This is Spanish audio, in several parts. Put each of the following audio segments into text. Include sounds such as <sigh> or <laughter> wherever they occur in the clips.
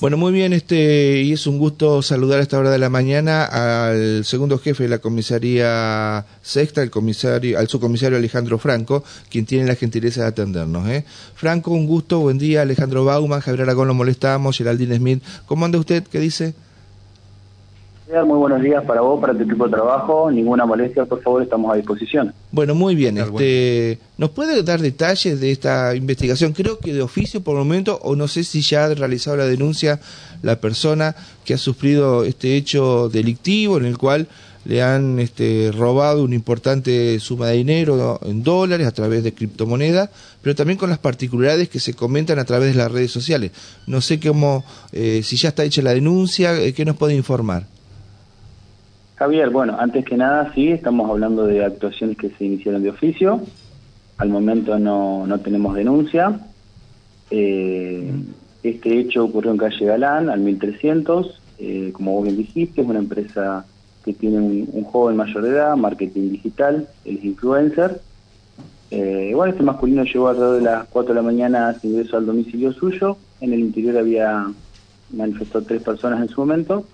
Bueno, muy bien, este, y es un gusto saludar a esta hora de la mañana al segundo jefe de la comisaría sexta, el comisario, al subcomisario Alejandro Franco, quien tiene la gentileza de atendernos. ¿eh? Franco, un gusto, buen día, Alejandro Bauman, Javier Aragón lo molestamos, Geraldine Smith. ¿Cómo anda usted? ¿Qué dice? Muy buenos días para vos, para tu equipo de trabajo. Ninguna molestia, por favor, estamos a disposición. Bueno, muy bien. Este, ¿Nos puede dar detalles de esta investigación? Creo que de oficio por el momento, o no sé si ya ha realizado la denuncia la persona que ha sufrido este hecho delictivo en el cual le han este, robado una importante suma de dinero en dólares a través de criptomonedas, pero también con las particularidades que se comentan a través de las redes sociales. No sé cómo, eh, si ya está hecha la denuncia, eh, ¿qué nos puede informar? Javier, bueno, antes que nada, sí, estamos hablando de actuaciones que se iniciaron de oficio. Al momento no, no tenemos denuncia. Eh, este hecho ocurrió en calle Galán, al 1300. Eh, como vos bien dijiste, es una empresa que tiene un, joven mayor de edad, marketing digital, él es influencer. Eh, igual este masculino llegó alrededor de las 4 de la mañana sin ingreso al domicilio suyo. En el interior había manifestado tres personas en su momento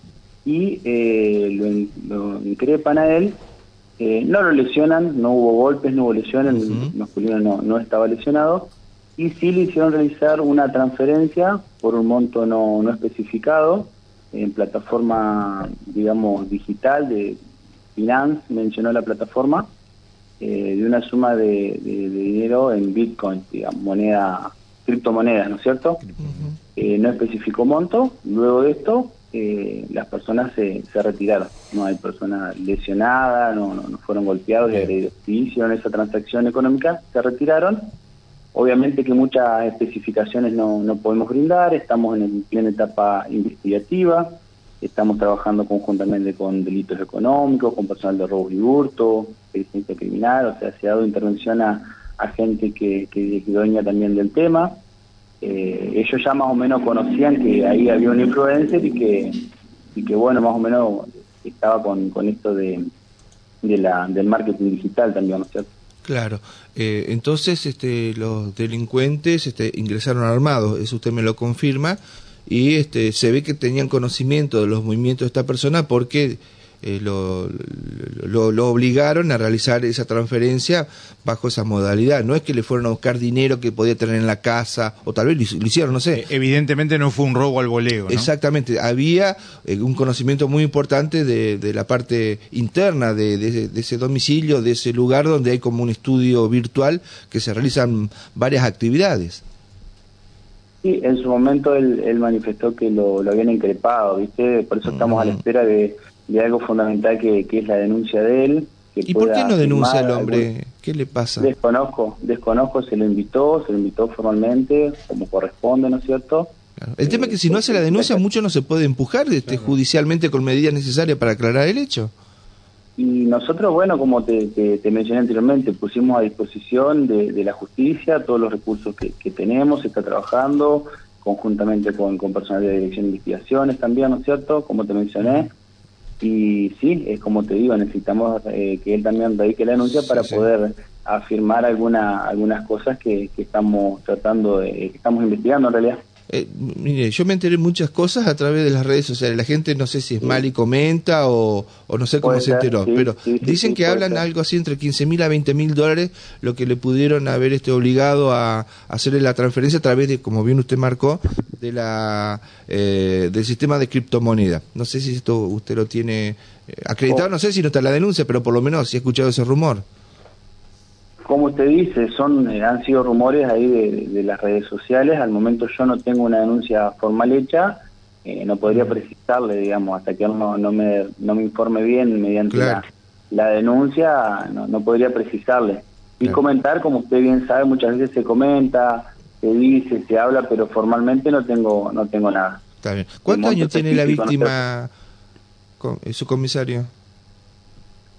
y eh, lo, increpan a él. Eh, no lo lesionan, no hubo golpes, no hubo lesiones, el masculino no, no estaba lesionado. Y sí le hicieron realizar una transferencia por un monto no, no especificado en plataforma, digamos, digital de Finance, mencionó la plataforma, eh, de una suma de, dinero en Bitcoin, digamos, moneda, criptomonedas, ¿no es cierto? no especificó monto. Luego de esto, eh, las personas se, se, retiraron. No hay personas lesionadas, no, no, fueron golpeados, hicieron esa transacción económica, se retiraron. Obviamente que muchas especificaciones no, no podemos brindar, estamos en plena etapa investigativa, estamos trabajando conjuntamente con delitos económicos, con personal de robo y hurto, inteligencia criminal, o sea, se ha dado intervención a, a gente que, que es dueña también del tema eh, ellos ya más o menos conocían que ahí había un influencer y que, y que bueno, más o menos estaba con, con esto de, de la, del marketing digital también, ¿no es cierto? Claro, eh, entonces este, los delincuentes este, ingresaron armados, eso usted me lo confirma, y este, se ve que tenían conocimiento de los movimientos de esta persona porque eh, lo, lo, obligaron a realizar esa transferencia bajo esa modalidad. No es que le fueron a buscar dinero que podía tener en la casa, o tal vez lo, hicieron, no sé. Eh, evidentemente no fue un robo al voleo. Exactamente, había eh, un conocimiento muy importante de, de la parte interna de, de, ese domicilio, de ese lugar donde hay como un estudio virtual que se realizan varias actividades. Sí, en su momento él, manifestó que lo, lo, habían increpado, ¿viste? Por eso estamos a la espera de de algo fundamental que, es la denuncia de él. ¿Y por qué no denuncia el hombre? ¿Qué le pasa? Desconozco, desconozco, se lo invitó, se lo invitó formalmente, como corresponde, ¿no es cierto? El tema es que si no hace la denuncia, mucho no se puede empujar este, judicialmente con medidas necesarias para aclarar el hecho. Y nosotros, bueno, como te, te, mencioné anteriormente, pusimos a disposición de, la justicia todos los recursos que, tenemos, se está trabajando conjuntamente con, con personal de dirección de investigaciones también, ¿no es cierto? Como te mencioné, y sí, es como te digo, necesitamos eh, que él también radique la denuncia para poder afirmar alguna, algunas cosas que, que estamos tratando de, que estamos investigando en realidad. Eh, mire, yo me enteré muchas cosas a través de las redes sociales. La gente no sé si es mal y comenta o, o no sé cómo se enteró, pero dicen que hablan algo así entre 15 mil a 20 mil dólares, lo que le pudieron haber este obligado a, hacerle la transferencia a través de, como bien usted marcó, de la eh, del sistema de criptomoneda. No sé si esto usted lo tiene eh, acreditado, oh. no sé si no está la denuncia, pero por lo menos si ha escuchado ese rumor como usted dice, son eh, han sido rumores ahí de, las redes sociales. Al momento yo no tengo una denuncia formal hecha, eh, no podría precisarle, digamos, hasta que él no, no, me, no me informe bien mediante la, denuncia, no, no podría precisarle. Y comentar, como usted bien sabe, muchas veces se comenta, se dice, se habla, pero formalmente no tengo no tengo nada. Está bien. ¿Cuántos años tiene la víctima, eh, su comisario?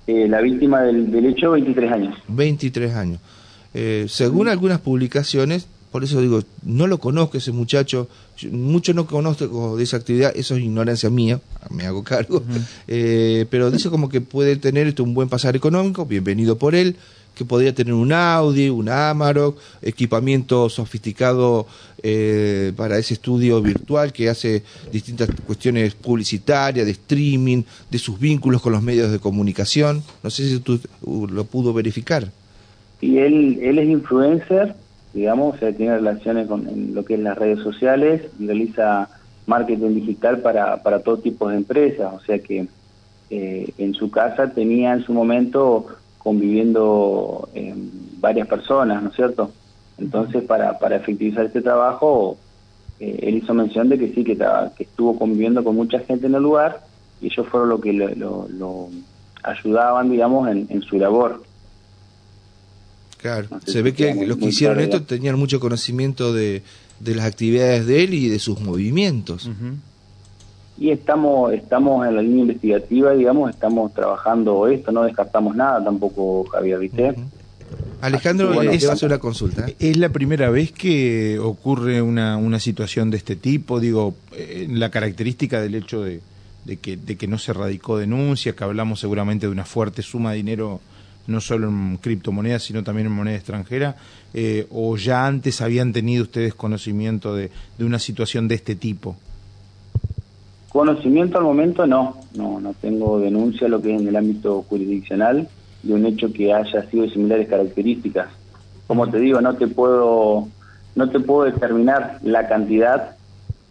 Eh, la víctima del, del, hecho, 23 años. 23 años. Eh, según algunas publicaciones, por eso digo, no lo conozco ese muchacho, mucho no conozco de esa actividad, eso es ignorancia mía, me hago cargo, eh, pero dice como que puede tener esto un buen pasar económico, bienvenido por él, que podría tener un Audi, un Amarok, equipamiento sofisticado eh, para ese estudio virtual que hace distintas cuestiones publicitarias, de streaming, de sus vínculos con los medios de comunicación. No sé si tú uh, lo pudo verificar. Y él, él es influencer, digamos, o sea, tiene relaciones con lo que es las redes sociales realiza marketing digital para, para todo tipo de empresas, o sea que eh, en su casa tenía en su momento conviviendo eh, varias personas, ¿no es cierto? Entonces, para, para efectivizar este trabajo, eh, él hizo mención de que sí, que, que estuvo conviviendo con mucha gente en el lugar y ellos fueron lo que lo, lo, ayudaban, digamos, en, en, su labor. Claro, se ve que los que hicieron esto tenían mucho conocimiento de, de, las actividades de él y de sus movimientos. Y estamos estamos en la línea investigativa, digamos, estamos trabajando esto, no descartamos nada tampoco, Javier, ¿viste? Alejandro, bueno, es, hace una consulta. ¿Es la primera vez que ocurre una, una situación de este tipo? Digo, eh, la característica del hecho de, de, que, de que no se radicó denuncia, que hablamos seguramente de una fuerte suma de dinero, no solo en criptomonedas, sino también en moneda extranjera, eh, o ya antes habían tenido ustedes conocimiento de, de una situación de este tipo? Conocimiento al momento no, no, no tengo denuncia lo que es en el ámbito jurisdiccional de un hecho que haya sido de similares características. Como te digo, no te puedo, no te puedo determinar la cantidad.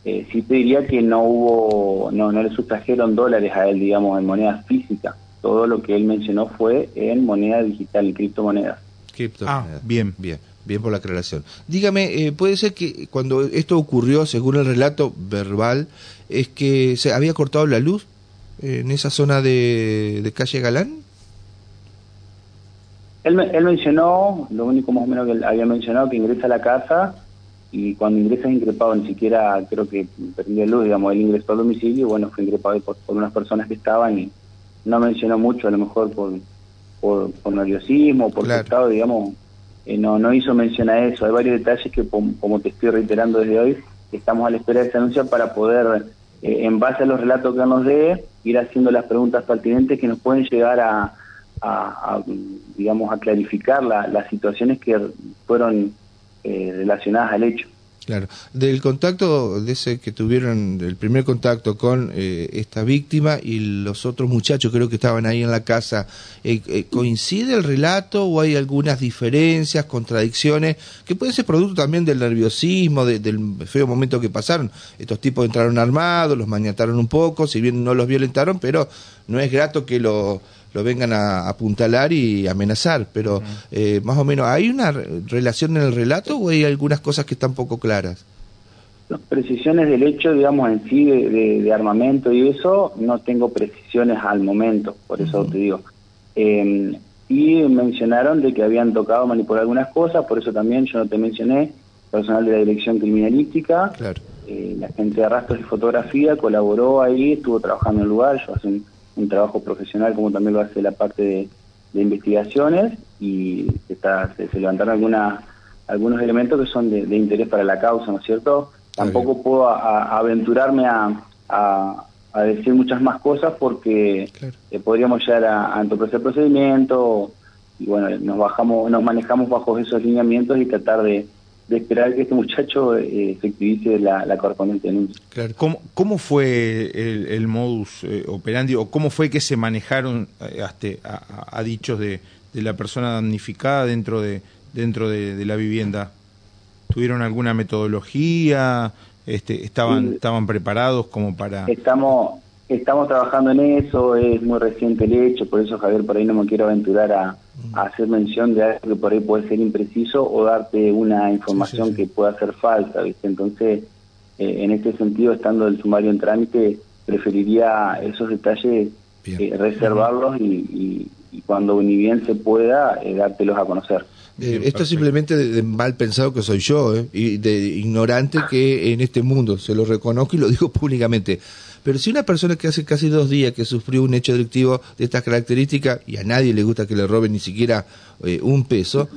Eh, sí te diría que no hubo, no, no le sustrajeron dólares a él, digamos, en moneda física. Todo lo que él mencionó fue en moneda digital, en criptomonedas. Ah, bien, bien. Bien por la aclaración. Dígame, eh, ¿puede ser que cuando esto ocurrió, según el relato verbal, es que se había cortado la luz en esa zona de, calle Galán? Él, él, mencionó, lo único más o menos que él había mencionado, que ingresa a la casa y cuando ingresa es increpado, ni siquiera creo que perdió luz, digamos, él ingresó al domicilio y bueno, fue increpado por, unas personas que estaban y no mencionó mucho, a lo mejor por, por, por nerviosismo, por claro. estado, digamos, eh, no, no hizo mención a eso. Hay varios detalles que, como te estoy reiterando desde hoy, estamos a la espera de esa anuncia para poder eh, en base a los relatos que nos dé, ir haciendo las preguntas pertinentes que nos pueden llegar a, digamos, a clarificar las situaciones que fueron eh, relacionadas al hecho. Claro. Del contacto, de ese que tuvieron, el primer contacto con eh, esta víctima y los otros muchachos, creo que estaban ahí en la casa, eh, eh, ¿coincide el relato o hay algunas diferencias, contradicciones, que pueden ser producto también del nerviosismo, del feo momento que pasaron? Estos tipos entraron armados, los mañataron un poco, si bien no los violentaron, pero no es grato que lo lo vengan a apuntalar y amenazar, pero eh, más o menos, ¿hay una relación en el relato o hay algunas cosas que están poco claras? Las precisiones del hecho, digamos, en sí de, armamento y eso, no tengo precisiones al momento, por eso te digo. Eh, y mencionaron de que habían tocado manipular algunas cosas, por eso también yo no te mencioné, personal de la Dirección Criminalística, claro. eh, la gente de rastros y fotografía colaboró ahí, estuvo trabajando en el lugar, yo hace un un trabajo profesional como también lo hace la parte de, investigaciones y se, está, se, levantaron algunas algunos elementos que son de, interés para la causa, ¿no es cierto? Tampoco puedo aventurarme a, a, decir muchas más cosas porque eh, podríamos llegar a, a entorpecer procedimiento y bueno, nos bajamos, nos manejamos bajo esos lineamientos y tratar de, de esperar que este muchacho eh, efectivice la, la correspondiente denuncia. Claro. ¿Cómo, cómo fue el, modus eh, operandi o cómo fue que se manejaron eh, hasta a, dichos de, de, la persona damnificada dentro de dentro de, la vivienda? ¿Tuvieron alguna metodología? Este, estaban estaban preparados como para estamos estamos trabajando en eso es muy reciente el hecho por eso Javier por ahí no me quiero aventurar a, hacer mención de algo que por ahí puede ser impreciso o darte una información que pueda ser falsa, ¿viste? Entonces, eh, en este sentido, estando el sumario en trámite, preferiría esos detalles eh, reservarlos y, cuando ni bien se pueda, eh, dártelos a conocer. Esto es simplemente de, mal pensado que soy yo, y de ignorante que en este mundo, se lo reconozco y lo digo <laughs> públicamente. Pero si una persona que hace casi dos días que sufrió un hecho delictivo de estas características y a nadie le gusta que le roben ni siquiera eh, un peso,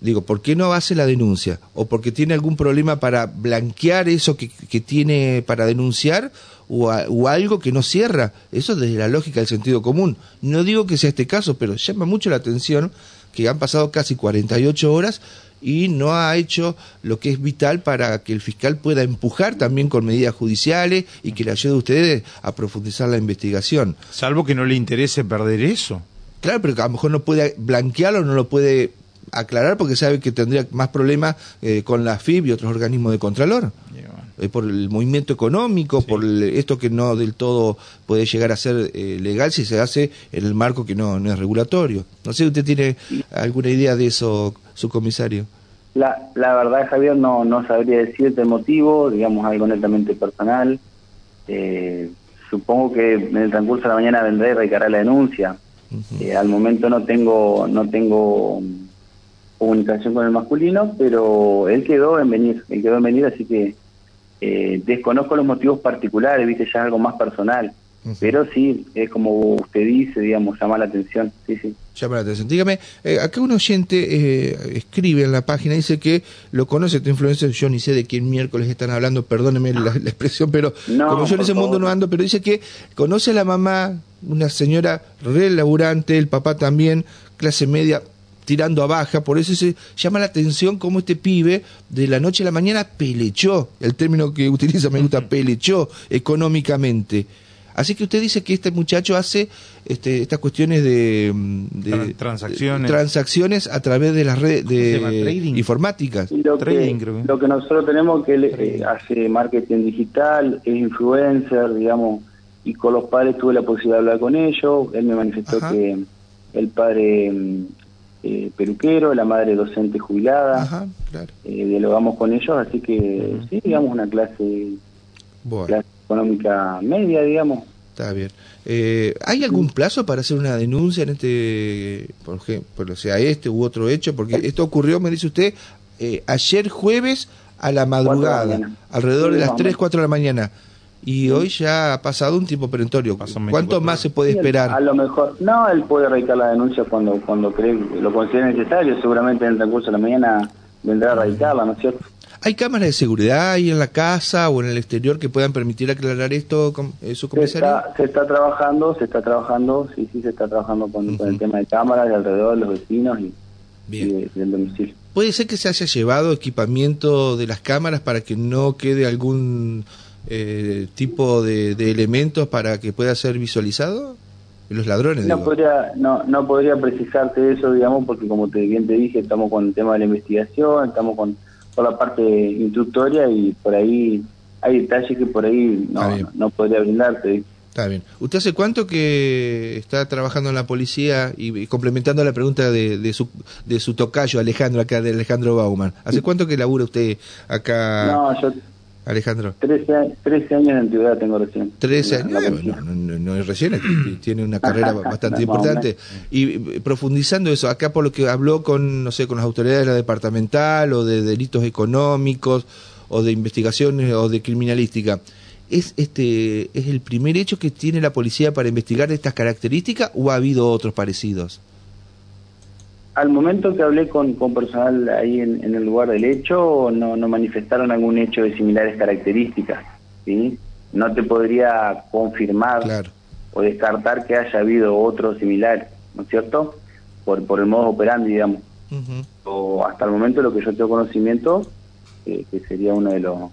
digo, ¿por qué no hace la denuncia? ¿O porque tiene algún problema para blanquear eso que, que tiene para denunciar? O, o, algo que no cierra. Eso desde la lógica del sentido común. No digo que sea este caso, pero llama mucho la atención que han pasado casi 48 horas y no ha hecho lo que es vital para que el fiscal pueda empujar también con medidas judiciales y que le ayude a ustedes a profundizar la investigación. Salvo que no le interese perder eso. Claro, pero a lo mejor no puede blanquearlo, no lo puede aclarar porque sabe que tendría más problemas eh, con la FIB y otros organismos de Contralor. Eh, por el movimiento económico, por esto que no del todo puede llegar a ser eh, legal si se hace en el marco que no, no es regulatorio. No sé, ¿usted tiene alguna idea de eso, su comisario? La, la verdad, Javier, no, no sabría decirte el motivo, digamos algo netamente personal. Eh, supongo que en el transcurso de la mañana vendré y radicará la denuncia. al momento no tengo no tengo comunicación con el masculino, pero él quedó en venir, él quedó en venir, así que eh, desconozco los motivos particulares, viste, ya es algo más personal. Pero sí, es como usted dice, digamos, llama la atención. Sí, sí. Llama la atención. Dígame, eh, acá un oyente eh, escribe en la página, dice que lo conoce tu influencer, yo ni sé de quién miércoles están hablando, perdóneme la, expresión, pero como yo en ese mundo no ando, pero dice que conoce a la mamá, una señora re laburante, el papá también, clase media, tirando a baja, por eso se llama la atención cómo este pibe de la noche a la mañana pelechó, el término que utiliza me gusta, pelechó económicamente. Así que usted dice que este muchacho hace este, estas cuestiones de, transacciones. transacciones a través de las redes de informáticas. Lo, trading, que, lo que nosotros tenemos que él eh, hace marketing digital, es influencer, digamos, y con los padres tuve la posibilidad de hablar con ellos. Él me manifestó que el padre mm, eh, peluquero, la madre docente jubilada. Eh, dialogamos con ellos, así que sí, digamos una clase, económica media, digamos. Está bien. Eh, ¿Hay algún plazo para hacer una denuncia en este, por ejemplo, sea este u otro hecho? Porque esto ocurrió, me dice usted, ayer jueves a la madrugada, alrededor de las 3, 4 de la mañana y hoy ya ha pasado un tiempo perentorio. ¿Cuánto más se puede esperar? A lo mejor, no, él puede radicar la denuncia cuando cuando cree lo considere necesario. Seguramente en el transcurso de la mañana vendrá a radicarla, ¿no es cierto? ¿Hay cámaras de seguridad ahí en la casa o en el exterior que puedan permitir aclarar esto, eh, su comisario? Se está, se está trabajando, se está trabajando, sí, sí, se está trabajando con, el tema de cámaras de alrededor de los vecinos y, del domicilio. ¿Puede ser que se haya llevado equipamiento de las cámaras para que no quede algún eh, tipo de, elementos para que pueda ser visualizado? Los ladrones. No podría, no, no podría precisarte eso, digamos, porque como te, bien te dije, estamos con el tema de la investigación, estamos con toda la parte instructoria y por ahí hay detalles que por ahí no, no, podría brindarte. Está bien. ¿Usted hace cuánto que está trabajando en la policía y, complementando la pregunta de, de, su, de su tocayo Alejandro, acá de Alejandro Bauman? ¿Hace cuánto que labura usted acá? No, yo Alejandro? 13, años de antigüedad tengo recién. 13 años, no, es recién, tiene una carrera <laughs> bastante importante. Y eh, profundizando eso, acá por lo que habló con, no sé, con las autoridades de la departamental o de delitos económicos o de investigaciones o de criminalística, ¿es, este, ¿es el primer hecho que tiene la policía para investigar estas características o ha habido otros parecidos? Al momento que hablé con, con personal ahí en, el lugar del hecho, no, no manifestaron algún hecho de similares características. ¿sí? No te podría confirmar o descartar que haya habido otro similar, ¿no es cierto? Por, por el modo operandi, digamos. O hasta el momento lo que yo tengo conocimiento, que sería uno de los,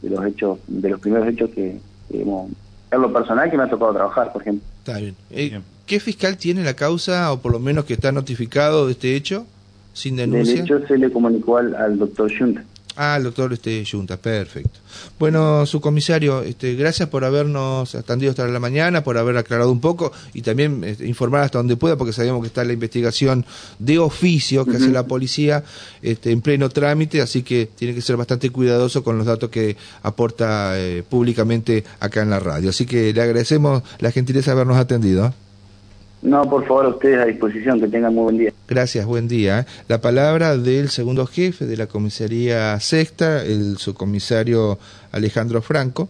de los hechos, de los primeros hechos que, que hemos, es lo personal que me ha tocado trabajar, por ejemplo. Está bien. Eh, ¿Qué fiscal tiene la causa, o por lo menos que está notificado de este hecho, sin denuncia? Del hecho se le comunicó al, al doctor Junta. Ah, el doctor este, Junta, perfecto. Bueno, su comisario, este, gracias por habernos atendido hasta la mañana, por haber aclarado un poco y también este, informar hasta donde pueda, porque sabemos que está la investigación de oficio que hace la policía este, en pleno trámite, así que tiene que ser bastante cuidadoso con los datos que aporta eh, públicamente acá en la radio. Así que le agradecemos la gentileza de habernos atendido. No, por favor, ustedes a disposición, que tengan muy buen día. Gracias, buen día. ¿eh? La palabra del segundo jefe de la comisaría sexta, el subcomisario Alejandro Franco.